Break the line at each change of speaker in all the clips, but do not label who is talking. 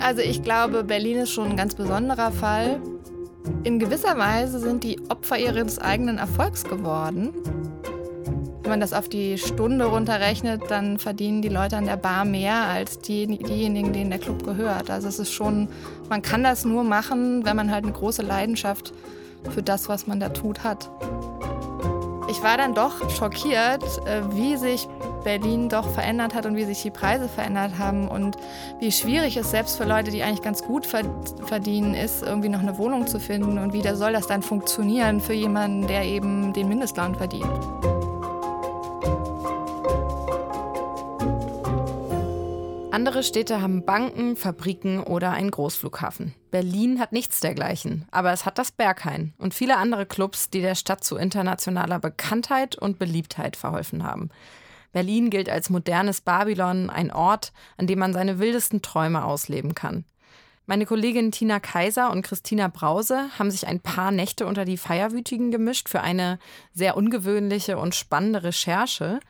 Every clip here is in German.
Also ich glaube, Berlin ist schon ein ganz besonderer Fall. In gewisser Weise sind die Opfer ihres eigenen Erfolgs geworden. Wenn man das auf die Stunde runterrechnet, dann verdienen die Leute an der Bar mehr als die, diejenigen, denen der Club gehört. Also es ist schon, man kann das nur machen, wenn man halt eine große Leidenschaft für das, was man da tut, hat. Ich war dann doch schockiert, äh, wie sich Berlin doch verändert hat und wie sich die Preise verändert haben und wie schwierig es selbst für Leute, die eigentlich ganz gut verdienen, ist, irgendwie noch eine Wohnung zu finden und wie da soll das dann funktionieren für jemanden, der eben den Mindestlohn verdient.
Andere Städte haben Banken, Fabriken oder einen Großflughafen. Berlin hat nichts dergleichen, aber es hat das Berghain und viele andere Clubs, die der Stadt zu internationaler Bekanntheit und Beliebtheit verholfen haben. Berlin gilt als modernes Babylon, ein Ort, an dem man seine wildesten Träume ausleben kann. Meine Kolleginnen Tina Kaiser und Christina Brause haben sich ein paar Nächte unter die Feierwütigen gemischt für eine sehr ungewöhnliche und spannende Recherche.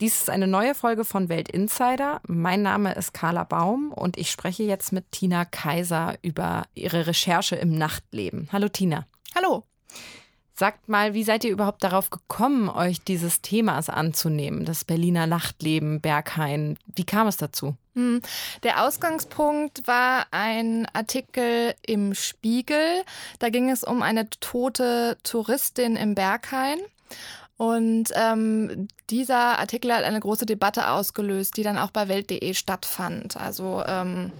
Dies ist eine neue Folge von Welt Insider. Mein Name ist Carla Baum und ich spreche jetzt mit Tina Kaiser über ihre Recherche im Nachtleben. Hallo Tina.
Hallo.
Sagt mal, wie seid ihr überhaupt darauf gekommen, euch dieses Themas anzunehmen, das Berliner Nachtleben, Berghain? Wie kam es dazu?
Hm, der Ausgangspunkt war ein Artikel im Spiegel. Da ging es um eine tote Touristin im Berghain. Und ähm, dieser Artikel hat eine große Debatte ausgelöst, die dann auch bei Welt.de stattfand. Also ähm,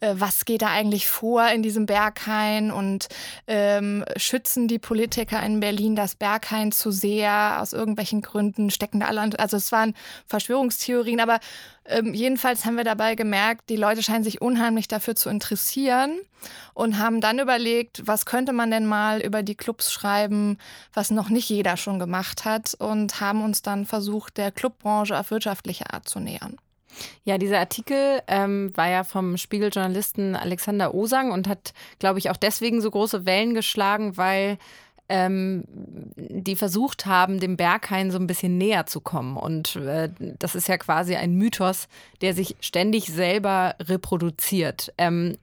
äh, was geht da eigentlich vor in diesem Berghain und ähm, schützen die Politiker in Berlin das Berghain zu sehr aus irgendwelchen Gründen, stecken da alle, an, also es waren Verschwörungstheorien, aber ähm, jedenfalls haben wir dabei gemerkt, die Leute scheinen sich unheimlich dafür zu interessieren und haben dann überlegt, was könnte man denn mal über die Clubs schreiben, was noch nicht jeder schon gemacht hat und haben uns dann versucht, der Clubbranche auf wirtschaftliche Art zu nähern.
Ja, dieser Artikel ähm, war ja vom Spiegeljournalisten Alexander Osang und hat, glaube ich, auch deswegen so große Wellen geschlagen, weil ähm, die versucht haben, dem Berghain so ein bisschen näher zu kommen. Und äh, das ist ja quasi ein Mythos, der sich ständig selber reproduziert. Ähm,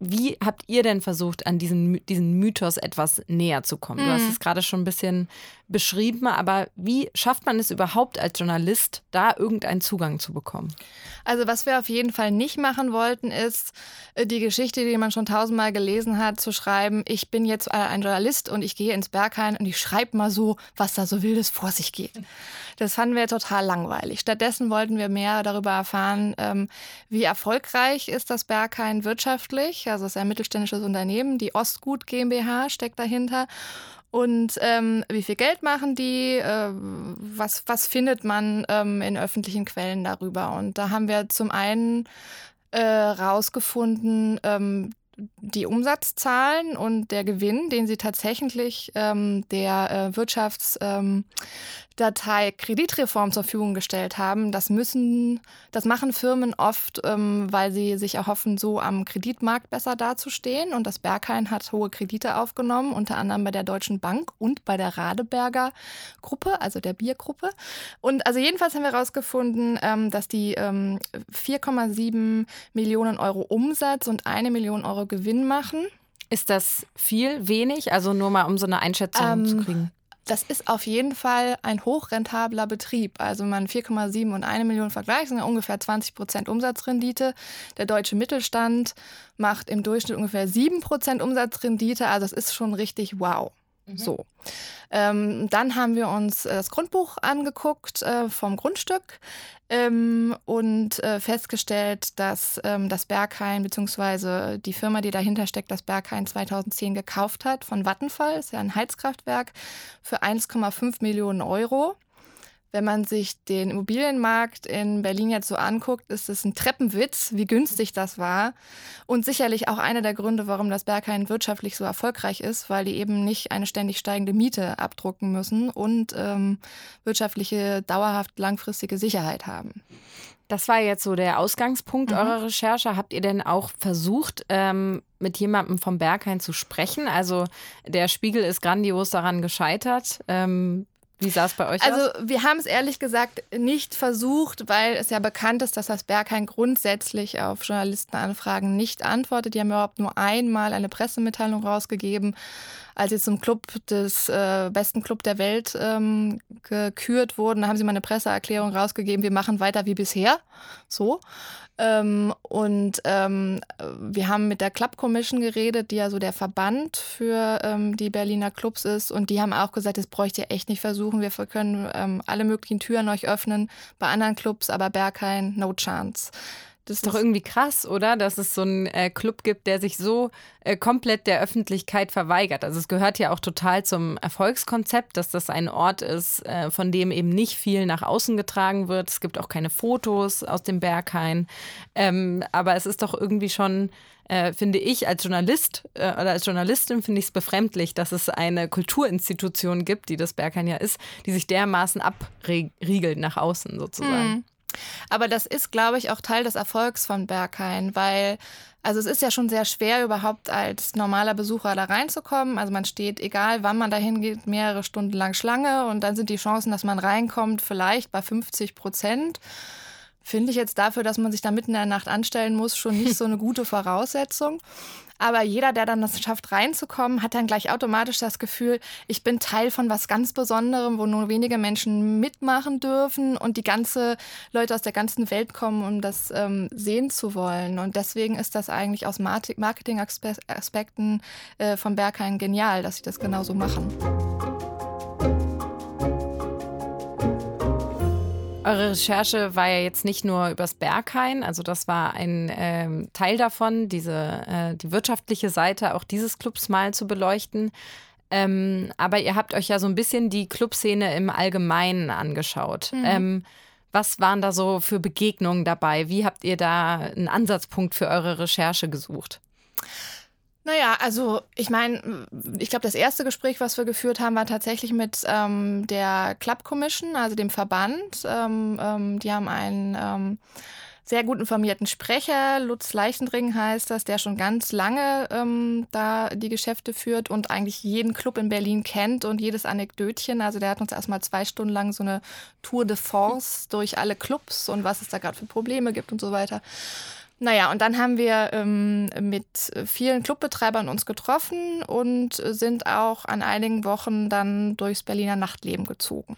wie habt ihr denn versucht, an diesen, diesen Mythos etwas näher zu kommen? Mhm. Du hast mhm. es gerade schon ein bisschen beschrieben, aber wie schafft man es überhaupt als Journalist, da irgendeinen Zugang zu bekommen?
Also was wir auf jeden Fall nicht machen wollten, ist äh, die Geschichte, die man schon tausendmal gelesen hat, zu schreiben, ich bin jetzt ein Journalist und ich gehe ins Berghain und ich schreibe mal so, was da so wildes vor sich geht. Das fanden wir total langweilig. Stattdessen wollten wir mehr darüber erfahren, ähm, wie erfolgreich ist das Berghain wirtschaftlich. Also es ist ein mittelständisches Unternehmen, die Ostgut GmbH steckt dahinter. Und ähm, wie viel Geld machen die? Äh, was, was findet man ähm, in öffentlichen Quellen darüber? Und da haben wir zum einen äh, ähm, die Umsatzzahlen und der Gewinn, den sie tatsächlich ähm, der äh, Wirtschaftsdatei ähm, Kreditreform zur Verfügung gestellt haben, das müssen, das machen Firmen oft, ähm, weil sie sich erhoffen, so am Kreditmarkt besser dazustehen. Und das Berghain hat hohe Kredite aufgenommen, unter anderem bei der Deutschen Bank und bei der Radeberger Gruppe, also der Biergruppe. Und also jedenfalls haben wir herausgefunden, ähm, dass die 4,7 ähm, Millionen Euro Umsatz und eine Million Euro Gewinn machen.
Ist das viel, wenig? Also nur mal, um so eine Einschätzung ähm, zu kriegen.
Das ist auf jeden Fall ein hochrentabler Betrieb. Also man 4,7 und 1 Million vergleicht, sind ja ungefähr 20 Prozent Umsatzrendite. Der deutsche Mittelstand macht im Durchschnitt ungefähr 7 Prozent Umsatzrendite. Also das ist schon richtig wow. Mhm. So. Ähm, dann haben wir uns äh, das Grundbuch angeguckt äh, vom Grundstück ähm, und äh, festgestellt, dass ähm, das Berghain bzw. die Firma, die dahinter steckt, das Berghain 2010 gekauft hat von Vattenfall, ist ja ein Heizkraftwerk, für 1,5 Millionen Euro. Wenn man sich den Immobilienmarkt in Berlin jetzt so anguckt, ist es ein Treppenwitz, wie günstig das war. Und sicherlich auch einer der Gründe, warum das Berghain wirtschaftlich so erfolgreich ist, weil die eben nicht eine ständig steigende Miete abdrucken müssen und ähm, wirtschaftliche, dauerhaft langfristige Sicherheit haben.
Das war jetzt so der Ausgangspunkt mhm. eurer Recherche. Habt ihr denn auch versucht, ähm, mit jemandem vom Berghain zu sprechen? Also der Spiegel ist grandios daran gescheitert. Ähm, Wie sah es bei euch
also,
aus?
Also wir haben es ehrlich gesagt nicht versucht, weil es ja bekannt ist, dass das Berghain grundsätzlich auf Journalistenanfragen nicht antwortet. Die haben überhaupt nur einmal eine Pressemitteilung rausgegeben, als sie zum Club des äh, besten Club der Welt ähm, gekürt wurden. Haben sie mal eine Presseerklärung rausgegeben, wir machen weiter wie bisher. So. Ähm, und ähm, wir haben mit der Club Commission geredet, die ja so der Verband für ähm, die Berliner Clubs ist. Und die haben auch gesagt, das bräuchte ihr echt nicht versuchen. Wir können ähm, alle möglichen Türen euch öffnen bei anderen Clubs, aber Berghain, no chance.
Das ist doch irgendwie krass, oder? Dass es so einen äh, Club gibt, der sich so äh, komplett der Öffentlichkeit verweigert. Also es gehört ja auch total zum Erfolgskonzept, dass das ein Ort ist, äh, von dem eben nicht viel nach außen getragen wird. Es gibt auch keine Fotos aus dem Berghain. Ähm, aber es ist doch irgendwie schon äh, finde ich als Journalist äh, oder als Journalistin finde ich es befremdlich, dass es eine Kulturinstitution gibt, die das Berghain ja ist, die sich dermaßen abriegelt nach außen sozusagen.
Mhm. Aber das ist, glaube ich, auch Teil des Erfolgs von Berghain, weil also es ist ja schon sehr schwer, überhaupt als normaler Besucher da reinzukommen. Also man steht, egal wann man dahin geht, mehrere Stunden lang Schlange und dann sind die Chancen, dass man reinkommt, vielleicht bei 50 Prozent. Finde ich jetzt dafür, dass man sich da mitten in der Nacht anstellen muss, schon nicht so eine gute Voraussetzung. Aber jeder, der dann das schafft, reinzukommen, hat dann gleich automatisch das Gefühl, ich bin Teil von was ganz Besonderem, wo nur wenige Menschen mitmachen dürfen und die ganze Leute aus der ganzen Welt kommen, um das ähm, sehen zu wollen. Und deswegen ist das eigentlich aus Marketing-Aspekten äh, von Berghain genial, dass sie das genauso machen.
Eure Recherche war ja jetzt nicht nur übers Berghain, also das war ein ähm, Teil davon, diese, äh, die wirtschaftliche Seite auch dieses Clubs mal zu beleuchten. Ähm, aber ihr habt euch ja so ein bisschen die Clubszene im Allgemeinen angeschaut. Mhm. Ähm, was waren da so für Begegnungen dabei? Wie habt ihr da einen Ansatzpunkt für eure Recherche gesucht?
Naja, also ich meine, ich glaube, das erste Gespräch, was wir geführt haben, war tatsächlich mit ähm, der Club Commission, also dem Verband. Ähm, ähm, die haben einen ähm, sehr gut informierten Sprecher, Lutz Leichendring heißt das, der schon ganz lange ähm, da die Geschäfte führt und eigentlich jeden Club in Berlin kennt und jedes Anekdötchen. Also der hat uns erstmal zwei Stunden lang so eine Tour de Force durch alle Clubs und was es da gerade für Probleme gibt und so weiter. Naja, und dann haben wir ähm, mit vielen Clubbetreibern uns getroffen und sind auch an einigen Wochen dann durchs Berliner Nachtleben gezogen.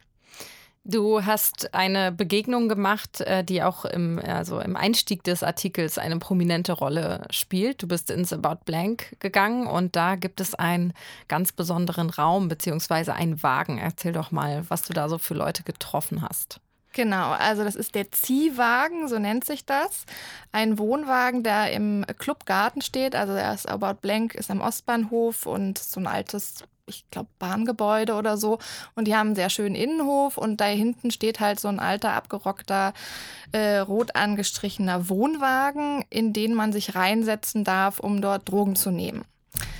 Du hast eine Begegnung gemacht, äh, die auch im, also im Einstieg des Artikels eine prominente Rolle spielt. Du bist ins About Blank gegangen und da gibt es einen ganz besonderen Raum beziehungsweise einen Wagen. Erzähl doch mal, was du da so für Leute getroffen hast.
Genau, also das ist der Ziehwagen, so nennt sich das. Ein Wohnwagen, der im Clubgarten steht. Also er ist About Blank, ist am Ostbahnhof und so ein altes, ich glaube, Bahngebäude oder so. Und die haben einen sehr schönen Innenhof und da hinten steht halt so ein alter, abgerockter, äh, rot angestrichener Wohnwagen, in den man sich reinsetzen darf, um dort Drogen zu nehmen.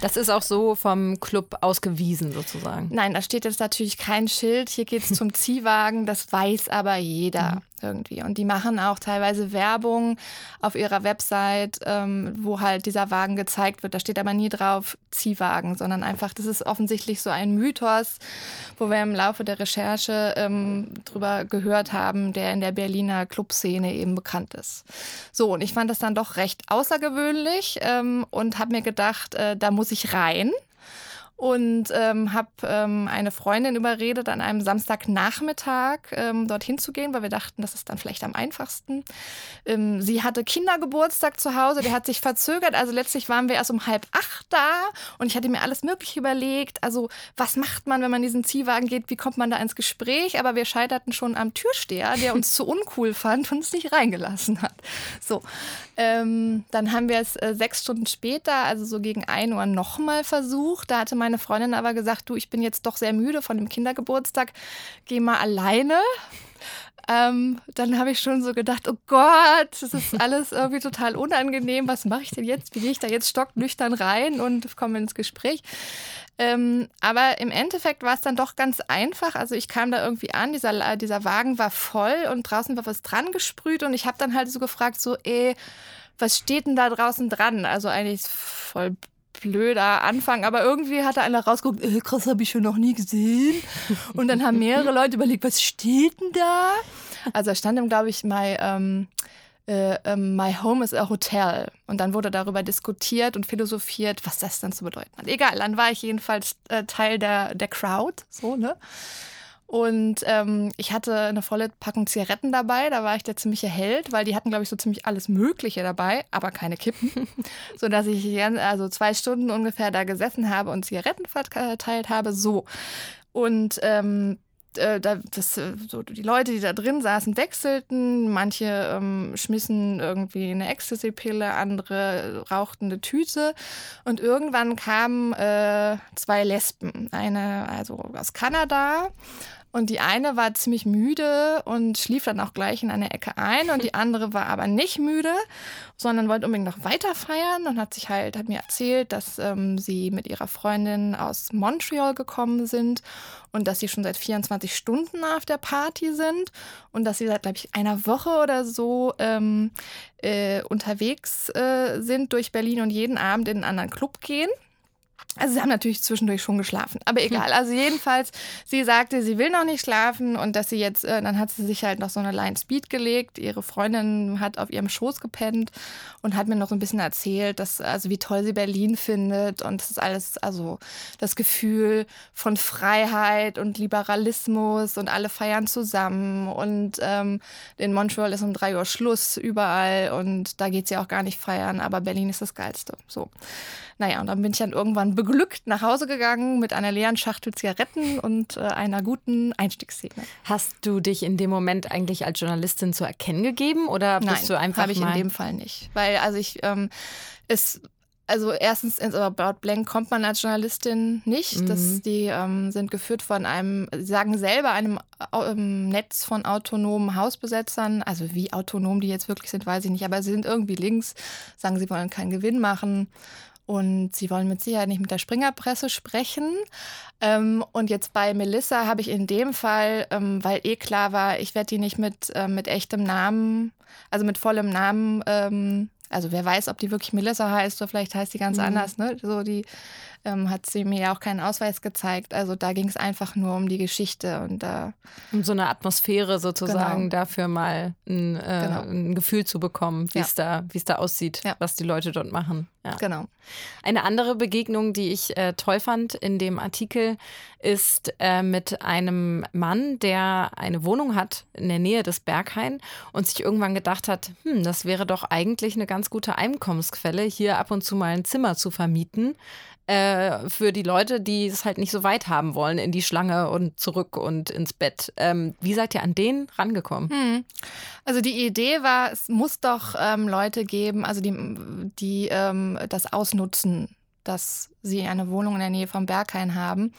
Das ist auch so vom Club ausgewiesen sozusagen.
Nein, da steht jetzt natürlich kein Schild. Hier geht es zum Ziehwagen. Das weiß aber jeder. Mhm irgendwie. Und die machen auch teilweise Werbung auf ihrer Website, ähm, wo halt dieser Wagen gezeigt wird. Da steht aber nie drauf Ziehwagen, sondern einfach, das ist offensichtlich so ein Mythos, wo wir im Laufe der Recherche ähm, drüber gehört haben, der in der Berliner Clubszene eben bekannt ist. So, und ich fand das dann doch recht außergewöhnlich ähm, und habe mir gedacht, äh, da muss ich rein und ähm, habe ähm, eine Freundin überredet, an einem Samstagnachmittag ähm, dorthin zu gehen, weil wir dachten, das ist dann vielleicht am einfachsten. Ähm, sie hatte Kindergeburtstag zu Hause, der hat sich verzögert. Also letztlich waren wir erst um halb acht da und ich hatte mir alles Mögliche überlegt. Also was macht man, wenn man diesen Ziehwagen geht? Wie kommt man da ins Gespräch? Aber wir scheiterten schon am Türsteher, der uns zu uncool fand und uns nicht reingelassen hat. So, ähm, dann haben wir es äh, sechs Stunden später, also so gegen ein Uhr, nochmal versucht. Da hatte meine meine Freundin aber gesagt, du, ich bin jetzt doch sehr müde von dem Kindergeburtstag, geh mal alleine. Ähm, dann habe ich schon so gedacht, oh Gott, das ist alles irgendwie total unangenehm. Was mache ich denn jetzt? Wie gehe ich da jetzt stocknüchtern rein und komme ins Gespräch? Ähm, aber im Endeffekt war es dann doch ganz einfach. Also ich kam da irgendwie an, dieser, dieser Wagen war voll und draußen war was dran gesprüht und ich habe dann halt so gefragt, so, ey, was steht denn da draußen dran? Also eigentlich voll blöder Anfang, aber irgendwie hatte einer rausgeguckt, äh, krass, habe ich schon noch nie gesehen. Und dann haben mehrere Leute überlegt, was steht denn da? Also da stand, glaube ich, my, ähm, äh, ähm, my home is a hotel. Und dann wurde darüber diskutiert und philosophiert, was das dann zu bedeuten hat. Egal, dann war ich jedenfalls äh, Teil der, der Crowd, so, ne? Und ähm, ich hatte eine volle Packung Zigaretten dabei. Da war ich der ziemliche Held, weil die hatten, glaube ich, so ziemlich alles Mögliche dabei, aber keine Kippen. Sodass ich also zwei Stunden ungefähr da gesessen habe und Zigaretten verteilt habe. So. Und ähm, äh, das, äh, so die Leute, die da drin saßen, wechselten. Manche ähm, schmissen irgendwie eine Ecstasy-Pille, andere rauchten eine Tüte. Und irgendwann kamen äh, zwei Lesben. Eine also aus Kanada und die eine war ziemlich müde und schlief dann auch gleich in eine Ecke ein. Und die andere war aber nicht müde, sondern wollte unbedingt noch weiter feiern und hat sich halt, hat mir erzählt, dass ähm, sie mit ihrer Freundin aus Montreal gekommen sind und dass sie schon seit 24 Stunden auf der Party sind und dass sie seit, glaube ich, einer Woche oder so ähm, äh, unterwegs äh, sind durch Berlin und jeden Abend in einen anderen Club gehen. Also sie haben natürlich zwischendurch schon geschlafen, aber hm. egal. Also jedenfalls, sie sagte, sie will noch nicht schlafen und dass sie jetzt, äh, dann hat sie sich halt noch so eine Line Speed gelegt. Ihre Freundin hat auf ihrem Schoß gepennt und hat mir noch so ein bisschen erzählt, dass, also wie toll sie Berlin findet und das ist alles, also das Gefühl von Freiheit und Liberalismus und alle feiern zusammen und ähm, in Montreal ist um drei Uhr Schluss überall und da geht sie auch gar nicht feiern, aber Berlin ist das Geilste. So. Naja, und dann bin ich dann irgendwann beglückt nach Hause gegangen mit einer leeren Schachtel Zigaretten und äh, einer guten Einstiegsszene.
Hast du dich in dem Moment eigentlich als Journalistin zu erkennen gegeben oder bist
Nein,
du einfach
habe ich in dem Fall nicht, weil also ich ähm, es also erstens ins About Blank kommt man als Journalistin nicht. Mhm. Das, die ähm, sind geführt von einem, sie sagen selber, einem ähm, Netz von autonomen Hausbesetzern. Also wie autonom die jetzt wirklich sind, weiß ich nicht. Aber sie sind irgendwie links, sagen, sie wollen keinen Gewinn machen und sie wollen mit Sicherheit nicht mit der Springerpresse sprechen. Ähm, und jetzt bei Melissa habe ich in dem Fall, ähm, weil eh klar war, ich werde die nicht mit, äh, mit echtem Namen, also mit vollem Namen, ähm, also wer weiß, ob die wirklich Melissa heißt oder vielleicht heißt die ganz mhm. anders, ne? So die ähm, hat sie mir ja auch keinen Ausweis gezeigt. Also da ging es einfach nur um die Geschichte und da.
Um so eine Atmosphäre sozusagen genau. dafür mal ein, äh, genau. ein, Gefühl zu bekommen, wie es ja. da, da aussieht, ja. was die Leute dort machen.
Ja. Genau.
Eine andere Begegnung, die ich äh, toll fand in dem Artikel, ist äh, mit einem Mann, der eine Wohnung hat in der Nähe des Berghain und sich irgendwann gedacht hat, hm, das wäre doch eigentlich eine ganz gute Einkommensquelle, hier ab und zu mal ein Zimmer zu vermieten äh, für die Leute, die es halt nicht so weit haben wollen, in die Schlange und zurück und ins Bett. Ähm, wie seid ihr an den rangekommen? Hm.
Also die Idee war, es muss doch ähm, Leute geben, also die, die ähm, das ausnutzen, dass sie eine Wohnung in der Nähe vom Berghain haben.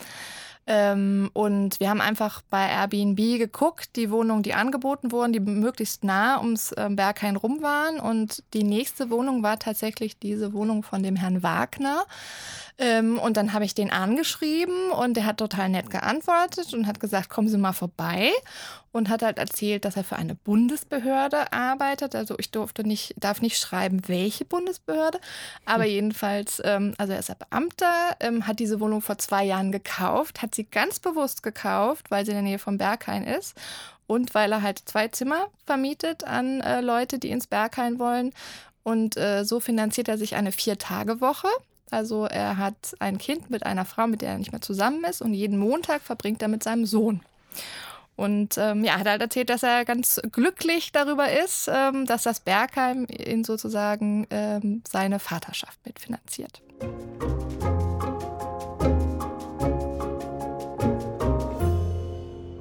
Ähm, und wir haben einfach bei Airbnb geguckt, die Wohnungen, die angeboten wurden, die möglichst nah ums ähm, Berghain rum waren. Und die nächste Wohnung war tatsächlich diese Wohnung von dem Herrn Wagner. Ähm, und dann habe ich den angeschrieben und der hat total nett geantwortet und hat gesagt, kommen Sie mal vorbei. Und hat halt erzählt, dass er für eine Bundesbehörde arbeitet. Also ich durfte nicht, darf nicht schreiben, welche Bundesbehörde. Aber hm. jedenfalls, ähm, also er ist ein Beamter, ähm, hat diese Wohnung vor zwei Jahren gekauft, hat sie ganz bewusst gekauft, weil sie in der Nähe vom Berghain ist. Und weil er halt zwei Zimmer vermietet an äh, Leute, die ins Berghain wollen. Und äh, so finanziert er sich eine Vier-Tage-Woche. Also er hat ein Kind mit einer Frau, mit der er nicht mehr zusammen ist und jeden Montag verbringt er mit seinem Sohn. Und ähm, ja, hat halt erzählt, dass er ganz glücklich darüber ist, ähm, dass das Bergheim ihn sozusagen ähm, seine Vaterschaft mitfinanziert.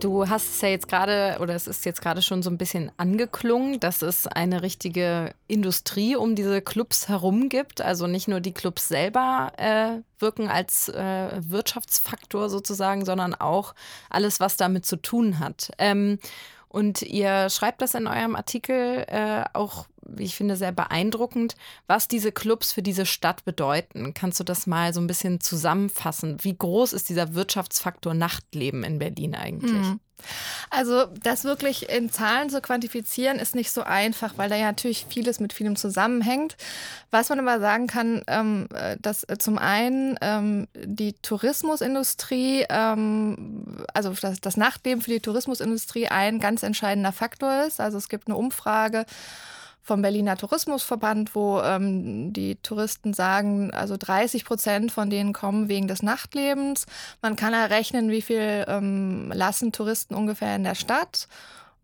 Du hast es ja jetzt gerade, oder es ist jetzt gerade schon so ein bisschen angeklungen, dass es eine richtige Industrie um diese Clubs herum gibt. Also nicht nur die Clubs selber äh, wirken als äh, Wirtschaftsfaktor sozusagen, sondern auch alles, was damit zu tun hat. Ähm, und ihr schreibt das in eurem Artikel äh, auch, wie ich finde, sehr beeindruckend, was diese Clubs für diese Stadt bedeuten. Kannst du das mal so ein bisschen zusammenfassen? Wie groß ist dieser Wirtschaftsfaktor Nachtleben in Berlin eigentlich? Mhm.
Also das wirklich in Zahlen zu quantifizieren, ist nicht so einfach, weil da ja natürlich vieles mit vielem zusammenhängt. Was man aber sagen kann, ähm, äh, dass äh, zum einen ähm, die Tourismusindustrie, ähm, also das, das Nachtleben für die Tourismusindustrie ein ganz entscheidender Faktor ist. Also es gibt eine Umfrage, vom Berliner Tourismusverband, wo ähm, die Touristen sagen, also 30 Prozent von denen kommen wegen des Nachtlebens. Man kann errechnen, wie viel ähm, lassen Touristen ungefähr in der Stadt.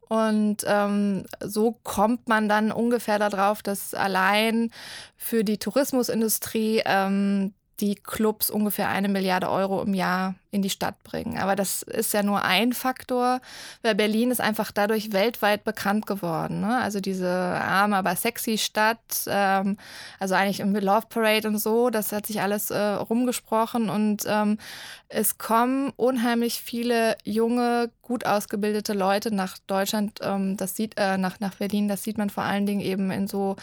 Und ähm, so kommt man dann ungefähr darauf, dass allein für die Tourismusindustrie ähm, die Clubs ungefähr eine Milliarde Euro im Jahr in die Stadt bringen. Aber das ist ja nur ein Faktor, weil Berlin ist einfach dadurch weltweit bekannt geworden. Ne? Also diese arme, aber sexy Stadt, ähm, also eigentlich im Love Parade und so, das hat sich alles äh, rumgesprochen und ähm, es kommen unheimlich viele junge, gut ausgebildete Leute nach Deutschland, ähm, das sieht, äh, nach, nach Berlin, das sieht man vor allen Dingen eben in so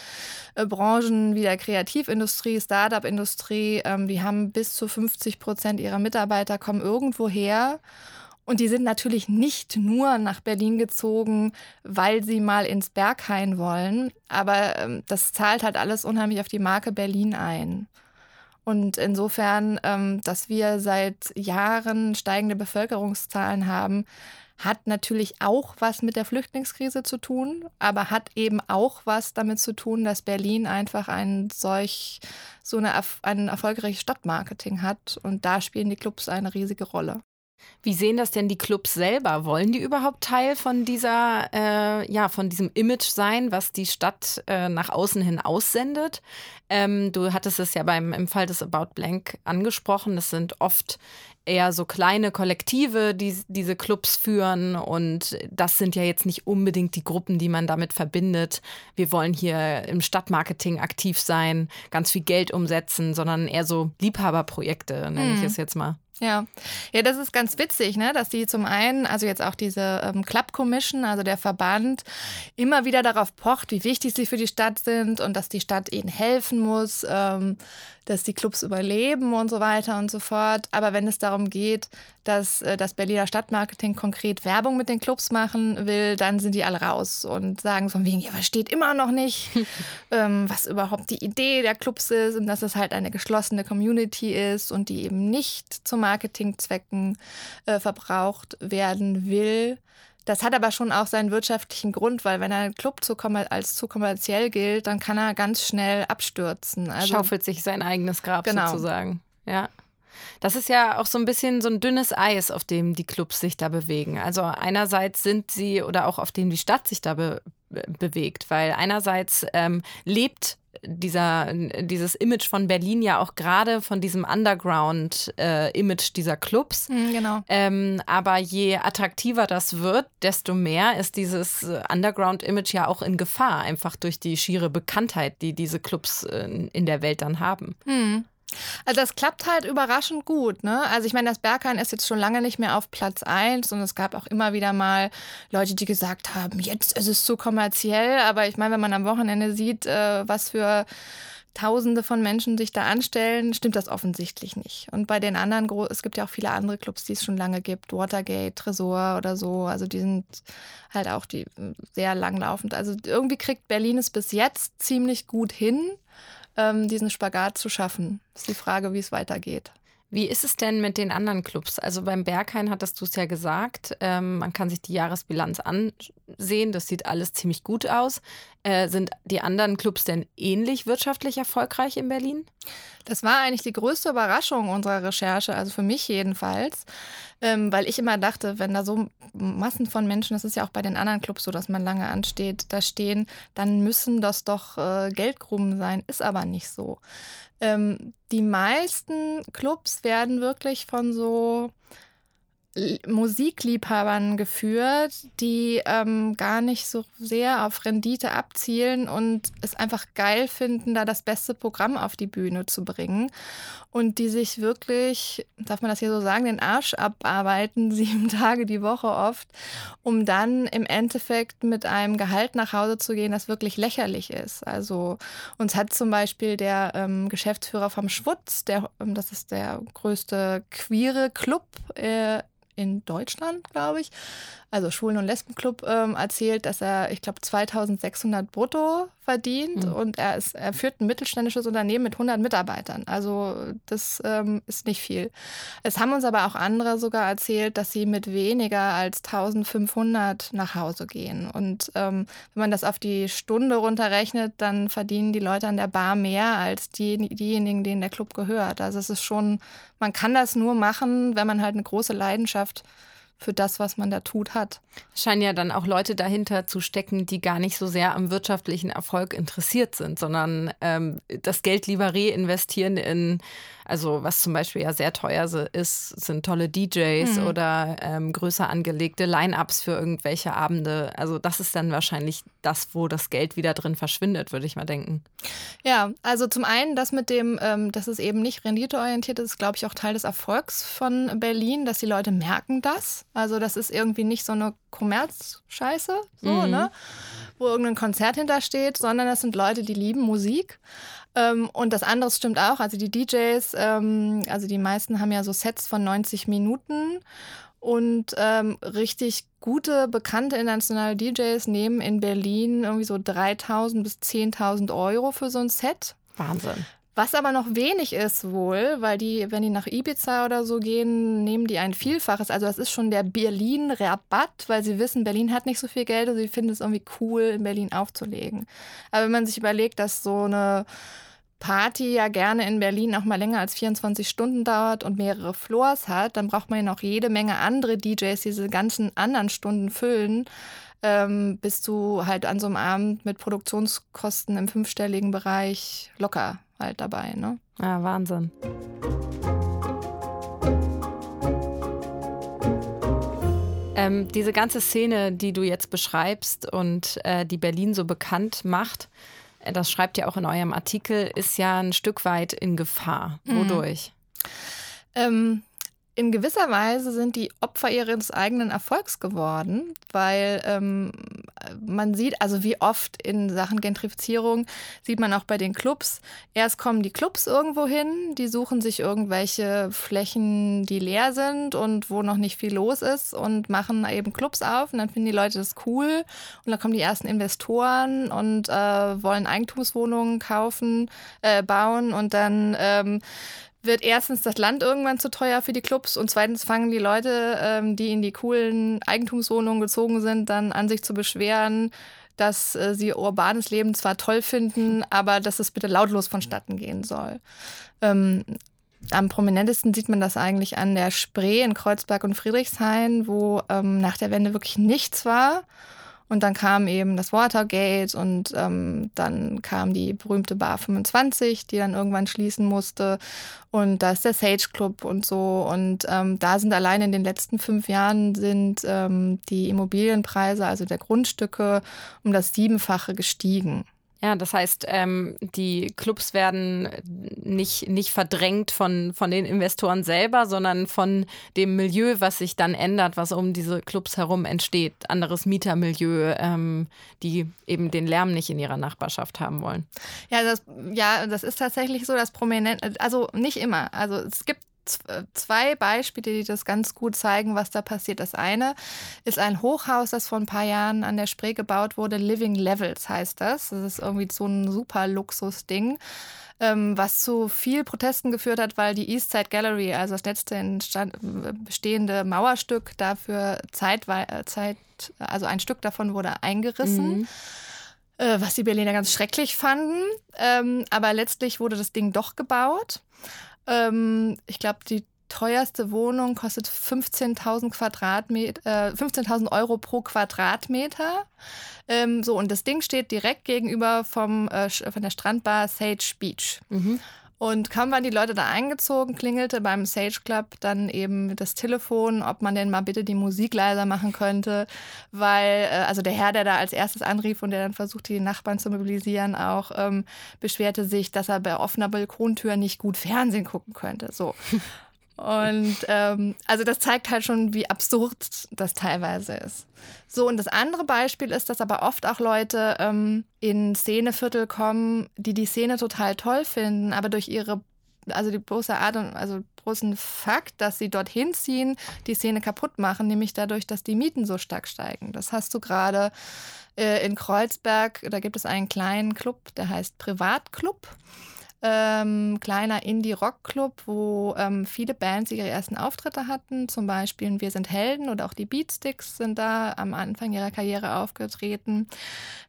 äh, Branchen wie der Kreativindustrie, Startup-Industrie, ähm, die haben bis zu 50 Prozent ihrer Mitarbeiter kommen kommen irgendwo. Und die sind natürlich nicht nur nach Berlin gezogen, weil sie mal ins Berghain wollen, aber ähm, das zahlt halt alles unheimlich auf die Marke Berlin ein. Und insofern, ähm, dass wir seit Jahren steigende Bevölkerungszahlen haben, hat natürlich auch was mit der Flüchtlingskrise zu tun, aber hat eben auch was damit zu tun, dass Berlin einfach ein solch so eine, ein erfolgreiches Stadtmarketing hat und da spielen die Clubs eine riesige Rolle.
Wie sehen das denn die Clubs selber? Wollen die überhaupt Teil von dieser, äh, ja, von diesem Image sein, was die Stadt äh, nach außen hin aussendet? Ähm, du hattest es ja beim im Fall des About Blank angesprochen. Das sind oft eher so kleine Kollektive, die diese Clubs führen. Und das sind ja jetzt nicht unbedingt die Gruppen, die man damit verbindet. Wir wollen hier im Stadtmarketing aktiv sein, ganz viel Geld umsetzen, sondern eher so Liebhaberprojekte, nenne ich mhm. es jetzt mal.
Ja, ja, das ist ganz witzig, ne? dass die zum einen, also jetzt auch diese ähm, Club Commission, also der Verband, immer wieder darauf pocht, wie wichtig sie für die Stadt sind und dass die Stadt ihnen helfen muss, ähm, dass die Clubs überleben und so weiter und so fort. Aber wenn es darum geht, dass äh, das Berliner Stadtmarketing konkret Werbung mit den Clubs machen will, dann sind die alle raus und sagen von wegen, ja, versteht immer noch nicht, ähm, was überhaupt die Idee der Clubs ist und dass es halt eine geschlossene Community ist und die eben nicht zu Marketingzwecken äh, verbraucht werden will. Das hat aber schon auch seinen wirtschaftlichen Grund, weil wenn ein Club zu als zu kommerziell gilt, dann kann er ganz schnell abstürzen.
Also, Schaufelt sich sein eigenes Grab genau. sozusagen. Ja. Das ist ja auch so ein bisschen so ein dünnes Eis, auf dem die Clubs sich da bewegen. Also einerseits sind sie oder auch auf dem die Stadt sich da be bewegt, weil einerseits ähm, lebt dieser, dieses Image von Berlin ja auch gerade von diesem Underground-Image äh, dieser Clubs.
Mhm, genau.
Ähm, aber je attraktiver das wird, desto mehr ist dieses Underground-Image ja auch in Gefahr, einfach durch die schiere Bekanntheit, die diese Clubs äh, in der Welt dann haben.
Mhm. Also das klappt halt überraschend gut. Ne? Also ich meine, das Berghain ist jetzt schon lange nicht mehr auf Platz 1 und es gab auch immer wieder mal Leute, die gesagt haben, jetzt ist es zu kommerziell. Aber ich meine, wenn man am Wochenende sieht, äh, was für Tausende von Menschen sich da anstellen, stimmt das offensichtlich nicht. Und bei den anderen, es gibt ja auch viele andere Clubs, die es schon lange gibt, Watergate, Tresor oder so, also die sind halt auch die sehr langlaufend. Also irgendwie kriegt Berlin es bis jetzt ziemlich gut hin, ähm, diesen Spagat zu schaffen. Das ist die Frage, wie es weitergeht.
Wie ist es denn mit den anderen Clubs? Also beim Berghain hattest du es ja gesagt, ähm, man kann sich die Jahresbilanz ansehen, das sieht alles ziemlich gut aus. Äh, sind die anderen Clubs denn ähnlich wirtschaftlich erfolgreich in Berlin?
Das war eigentlich die größte Überraschung unserer Recherche, also für mich jedenfalls, ähm, weil ich immer dachte, wenn da so Massen von Menschen, das ist ja auch bei den anderen Clubs so, dass man lange ansteht, da stehen, dann müssen das doch äh, Geldgruben sein, ist aber nicht so. Ähm, die meisten Clubs werden wirklich von so Musikliebhabern geführt, die ähm, gar nicht so sehr auf Rendite abzielen und es einfach geil finden, da das beste Programm auf die Bühne zu bringen. Und die sich wirklich, darf man das hier so sagen, den Arsch abarbeiten, sieben Tage die Woche oft, um dann im Endeffekt mit einem Gehalt nach Hause zu gehen, das wirklich lächerlich ist. Also uns hat zum Beispiel der ähm, Geschäftsführer vom Schwutz, der, ähm, das ist der größte queere Club äh, in Deutschland, glaube ich, also Schwulen- und Lesbenclub, ähm, erzählt, dass er, ich glaube, 2600 brutto verdient mhm. und er, ist, er führt ein mittelständisches Unternehmen mit 100 Mitarbeitern. Also das ähm, ist nicht viel. Es haben uns aber auch andere sogar erzählt, dass sie mit weniger als 1500 nach Hause gehen. Und ähm, wenn man das auf die Stunde runterrechnet, dann verdienen die Leute an der Bar mehr als die, diejenigen, denen der Club gehört. Also es ist schon, man kann das nur machen, wenn man halt eine große Leidenschaft für das, was man da tut, hat.
Es scheinen ja dann auch Leute dahinter zu stecken, die gar nicht so sehr am wirtschaftlichen Erfolg interessiert sind, sondern ähm, das Geld lieber reinvestieren in also was zum Beispiel ja sehr teuer ist, sind tolle DJs mhm. oder ähm, größer angelegte Line-ups für irgendwelche Abende. Also das ist dann wahrscheinlich das, wo das Geld wieder drin verschwindet, würde ich mal denken.
Ja, also zum einen das mit dem, ähm, dass es eben nicht renditeorientiert ist, glaube ich auch Teil des Erfolgs von Berlin, dass die Leute merken das. Also das ist irgendwie nicht so eine Kommerzscheiße, so, mhm. ne? wo irgendein Konzert hintersteht, sondern das sind Leute, die lieben Musik. Ähm, und das andere stimmt auch. Also die DJs, ähm, also die meisten haben ja so Sets von 90 Minuten. Und ähm, richtig gute, bekannte internationale DJs nehmen in Berlin irgendwie so 3.000 bis 10.000 Euro für so ein Set.
Wahnsinn.
Was aber noch wenig ist wohl, weil die, wenn die nach Ibiza oder so gehen, nehmen die ein Vielfaches. Also das ist schon der Berlin-Rabatt, weil sie wissen, Berlin hat nicht so viel Geld und sie finden es irgendwie cool, in Berlin aufzulegen. Aber wenn man sich überlegt, dass so eine Party ja gerne in Berlin auch mal länger als 24 Stunden dauert und mehrere Floors hat, dann braucht man ja noch jede Menge andere DJs, die diese ganzen anderen Stunden füllen. Ähm, bist du halt an so einem Abend mit Produktionskosten im fünfstelligen Bereich locker halt dabei. Ne?
Ja, Wahnsinn. Ähm, diese ganze Szene, die du jetzt beschreibst und äh, die Berlin so bekannt macht, äh, das schreibt ihr auch in eurem Artikel, ist ja ein Stück weit in Gefahr. Mhm. Wodurch?
Ähm, in gewisser Weise sind die Opfer ihres eigenen Erfolgs geworden, weil ähm, man sieht, also wie oft in Sachen Gentrifizierung sieht man auch bei den Clubs, erst kommen die Clubs irgendwo hin, die suchen sich irgendwelche Flächen, die leer sind und wo noch nicht viel los ist und machen eben Clubs auf und dann finden die Leute das cool und dann kommen die ersten Investoren und äh, wollen Eigentumswohnungen kaufen, äh, bauen und dann ähm, wird erstens das Land irgendwann zu teuer für die Clubs und zweitens fangen die Leute, ähm, die in die coolen Eigentumswohnungen gezogen sind, dann an sich zu beschweren, dass äh, sie urbanes Leben zwar toll finden, aber dass es bitte lautlos vonstatten gehen soll. Ähm, am prominentesten sieht man das eigentlich an der Spree in Kreuzberg und Friedrichshain, wo ähm, nach der Wende wirklich nichts war. Und dann kam eben das Watergate und ähm, dann kam die berühmte Bar 25, die dann irgendwann schließen musste. Und da ist der Sage Club und so. Und ähm, da sind allein in den letzten fünf Jahren sind ähm, die Immobilienpreise, also der Grundstücke, um das Siebenfache gestiegen.
Ja, das heißt, ähm, die Clubs werden nicht, nicht verdrängt von, von den Investoren selber, sondern von dem Milieu, was sich dann ändert, was um diese Clubs herum entsteht. Anderes Mietermilieu, ähm, die eben den Lärm nicht in ihrer Nachbarschaft haben wollen.
Ja, das, ja, das ist tatsächlich so, dass prominent, also nicht immer. Also es gibt zwei Beispiele, die das ganz gut zeigen, was da passiert. Das eine ist ein Hochhaus, das vor ein paar Jahren an der Spree gebaut wurde. Living Levels heißt das. Das ist irgendwie so ein super Luxusding. Ähm, was zu viel Protesten geführt hat, weil die East Side Gallery, also das letzte bestehende Mauerstück, dafür Zeit, Zeit also ein Stück davon wurde eingerissen. Mhm äh, was die Berliner ganz schrecklich fanden. Ähm, aber letztlich wurde das Ding doch gebaut. Ähm, ich glaube, die teuerste Wohnung kostet 15.000 Quadratmeter, äh, 15.000 Euro pro Quadratmeter. Ähm, so, und das Ding steht direkt gegenüber vom, äh, von der Strandbar Sage Beach. Mhm. Und kaum waren die Leute da eingezogen, klingelte beim Sage Club dann eben das Telefon, ob man denn mal bitte die Musik leiser machen könnte, weil, äh, also der Herr, der da als erstes anrief und der dann versuchte, die Nachbarn zu mobilisieren, auch ähm, beschwerte sich, dass er bei offener Balkontür nicht gut Fernsehen gucken könnte. So. Und ähm, also das zeigt halt schon, wie absurd das teilweise ist. So, und das andere Beispiel ist, dass aber oft auch Leute ähm, in Szeneviertel kommen, die die Szene total toll finden, aber durch ihre also die bloße Art und also großen Fakt, dass sie dorthin ziehen, die Szene kaputt machen, nämlich dadurch, dass die Mieten so stark steigen. Das hast du gerade äh, in Kreuzberg, da gibt es einen kleinen Club, der heißt Privatclub ähm, kleiner Indie-Rock-Club, wo ähm, viele Bands ihre ersten Auftritte hatten. Zum Beispiel Wir sind Helden oder auch die Beatsticks sind da am Anfang ihrer Karriere aufgetreten.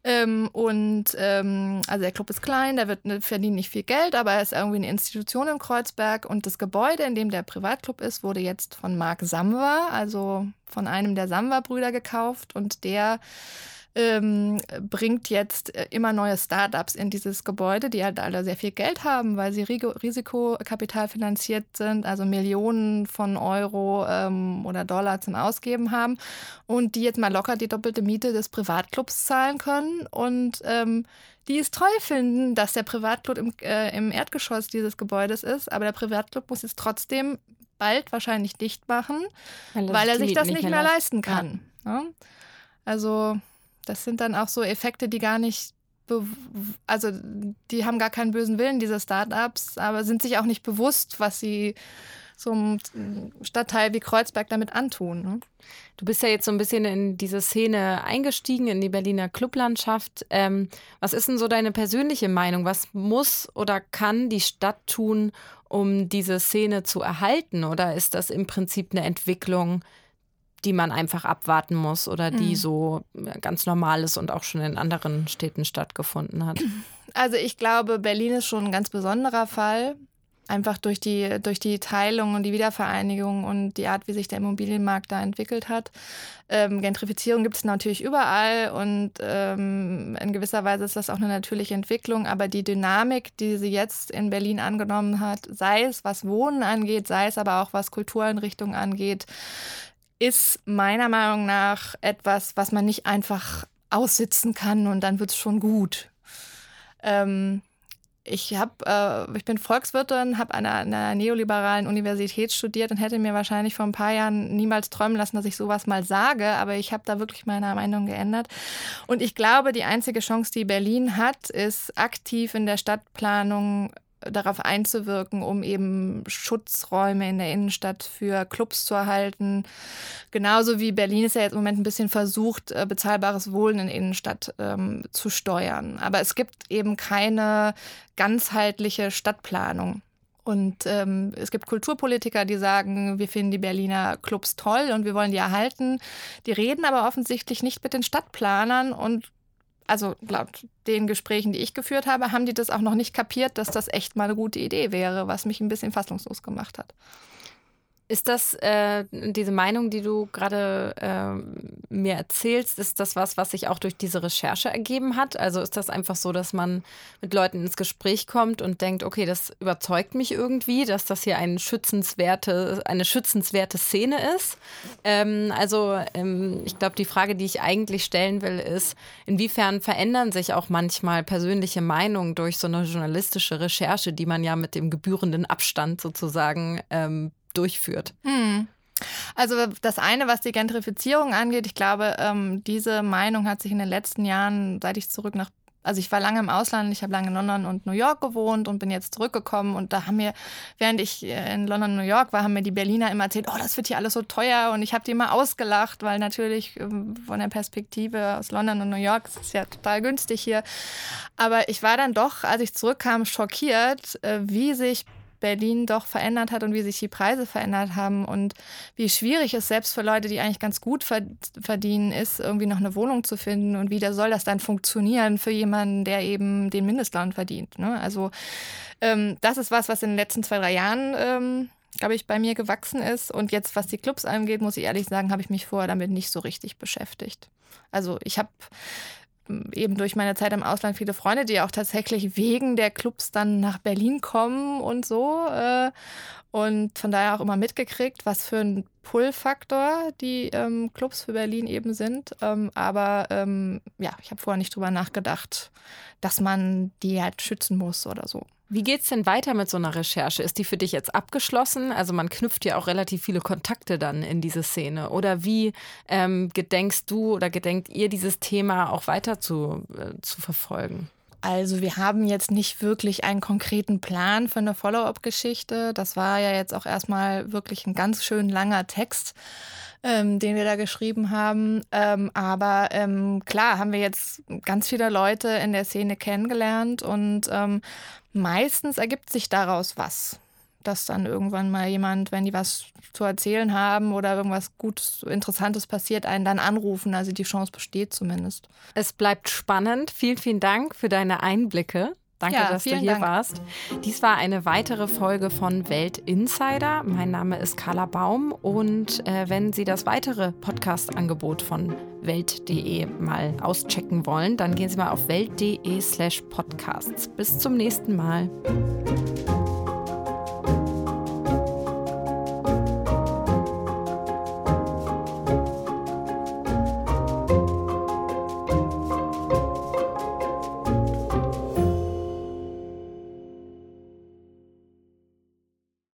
Ähm, und ähm, also der Club ist klein, der wird, ne, verdient nicht viel Geld, aber er ist irgendwie eine Institution in Kreuzberg. Und das Gebäude, in dem der Privatclub ist, wurde jetzt von Marc Samwer, also von einem der Samwer-Brüder gekauft. Und der ähm, bringt jetzt äh, immer neue Startups in dieses Gebäude, die halt alle sehr viel Geld haben, weil sie Risikokapital finanziert sind, also Millionen von Euro ähm, oder Dollar zum Ausgeben haben und die jetzt mal locker die doppelte Miete des Privatclubs zahlen können und ähm, die es toll finden, dass der Privatclub im, äh, im Erdgeschoss dieses Gebäudes ist, aber der Privatclub muss jetzt trotzdem bald wahrscheinlich dicht machen, weil, weil er sich das nicht mehr, leisten kann. Ja. Ja? Also das sind dann auch so Effekte, die gar nicht, also die haben gar keinen bösen Willen, diese Startups, aber sind sich auch nicht bewusst, was sie so einem Stadtteil wie Kreuzberg damit antun. Ne?
Du bist ja jetzt so ein bisschen in diese Szene eingestiegen, in die Berliner Clublandschaft. Ähm, was ist denn so deine persönliche Meinung? Was muss oder kann die Stadt tun, um diese Szene zu erhalten? Oder ist das im Prinzip eine Entwicklung, die man einfach abwarten muss oder die mhm. so ganz normal ist und auch schon in anderen Städten stattgefunden hat?
Also ich glaube, Berlin ist schon ein ganz besonderer Fall. Einfach durch die, durch die Teilung und die Wiedervereinigung und die Art, wie sich der Immobilienmarkt da entwickelt hat. Ähm, Gentrifizierung gibt es natürlich überall und ähm, in gewisser Weise ist das auch eine natürliche Entwicklung. Aber die Dynamik, die sie jetzt in Berlin angenommen hat, sei es was Wohnen angeht, sei es aber auch was Kultureinrichtungen angeht, ist meiner Meinung nach etwas, was man nicht einfach aussitzen kann und dann wird es schon gut. Ähm, ich, hab, äh, ich bin Volkswirtin, habe an einer, neoliberalen Universität studiert und hätte mir wahrscheinlich vor ein paar Jahren niemals träumen lassen, dass ich sowas mal sage, aber ich habe da wirklich meine Meinung geändert. Und ich glaube, die einzige Chance, die Berlin hat, ist aktiv in der Stadtplanung darauf einzuwirken, um eben Schutzräume in der Innenstadt für Clubs zu erhalten. Genauso wie Berlin ist ja jetzt im Moment ein bisschen versucht, äh, bezahlbares Wohnen in der Innenstadt ähm, zu steuern. Aber es gibt eben keine ganzheitliche Stadtplanung. Und ähm, es gibt Kulturpolitiker, die sagen, wir finden die Berliner Clubs toll und wir wollen die erhalten. Die reden aber offensichtlich nicht mit den Stadtplanern und also laut den Gesprächen, die ich geführt habe, haben die das auch noch nicht kapiert, dass das echt mal eine gute Idee wäre, was mich ein bisschen fassungslos gemacht hat.
Ist das äh, diese Meinung, die du gerade äh, mir erzählst, ist das was, was sich auch durch diese Recherche ergeben hat? Also ist das einfach so, dass man mit Leuten ins Gespräch kommt und denkt, okay, das überzeugt mich irgendwie, dass das hier ein schützenswerte, eine schützenswerte Szene ist? Ähm, also ähm, ich glaube, die Frage, die ich eigentlich stellen will, ist, inwiefern verändern sich auch manchmal persönliche Meinungen durch so eine journalistische Recherche, die man ja mit dem gebührenden Abstand sozusagen ähm, durchführt.
Hm. Also das eine, was die Gentrifizierung angeht, ich glaube, ähm, diese Meinung hat sich in den letzten Jahren, seit ich zurück nach also ich war lange im Ausland, ich habe lange in London und New York gewohnt und bin jetzt zurückgekommen und da haben mir, während ich äh, in London und New York war, haben mir die Berliner immer erzählt, oh, das wird hier alles so teuer und ich habe die immer ausgelacht, weil natürlich ähm, von der Perspektive aus London und New York ist es ja total günstig hier. Aber ich war dann doch, als ich zurückkam, schockiert, äh, wie sich Berlin doch verändert hat und wie sich die Preise verändert haben und wie schwierig es selbst für Leute, die eigentlich ganz gut verdienen, ist, irgendwie noch eine Wohnung zu finden und wie da soll das dann funktionieren für jemanden, der eben den Mindestlohn verdient. Ne? Also ähm, das ist was, was in den letzten zwei, drei Jahren ähm, glaube ich, bei mir gewachsen ist. Und jetzt, was die Clubs angeht, muss ich ehrlich sagen, habe ich mich vorher damit nicht so richtig beschäftigt. Also ich habe eben durch meine Zeit im Ausland viele Freunde, die auch tatsächlich wegen der Clubs dann nach Berlin kommen und so. Äh, und von daher auch immer mitgekriegt, was für ein Pull-Faktor die ähm, Clubs für Berlin eben sind. Ähm, aber ähm, ja, ich habe vorher nicht drüber nachgedacht, dass man die halt schützen muss oder so.
Wie geht es denn weiter mit so einer Recherche? Ist die für dich jetzt abgeschlossen? Also man knüpft ja auch relativ viele Kontakte dann in diese Szene. Oder wie ähm, gedenkst du oder gedenkt ihr dieses Thema auch weiter zu, äh, zu verfolgen?
Also wir haben jetzt nicht wirklich einen konkreten Plan für eine Follow-up-Geschichte. Das war ja jetzt auch erstmal wirklich ein ganz schön langer Text, ähm, den wir da geschrieben haben. Ähm, aber ähm, klar haben wir jetzt ganz viele Leute in der Szene kennengelernt und ähm, meistens ergibt sich daraus was dass dann irgendwann mal jemand, wenn die was zu erzählen haben oder irgendwas Gutes, Interessantes passiert, einen dann anrufen. Also die Chance besteht zumindest.
Es bleibt spannend. Vielen, vielen Dank für deine Einblicke. Danke, ja, dass du hier Dank. warst. Dies war eine weitere Folge von Welt Insider. Mein Name ist Carla Baum und äh, wenn Sie das weitere Podcast-Angebot von welt.de mal auschecken wollen, dann gehen Sie mal auf welt.de/slash podcasts. Bis zum nächsten Mal.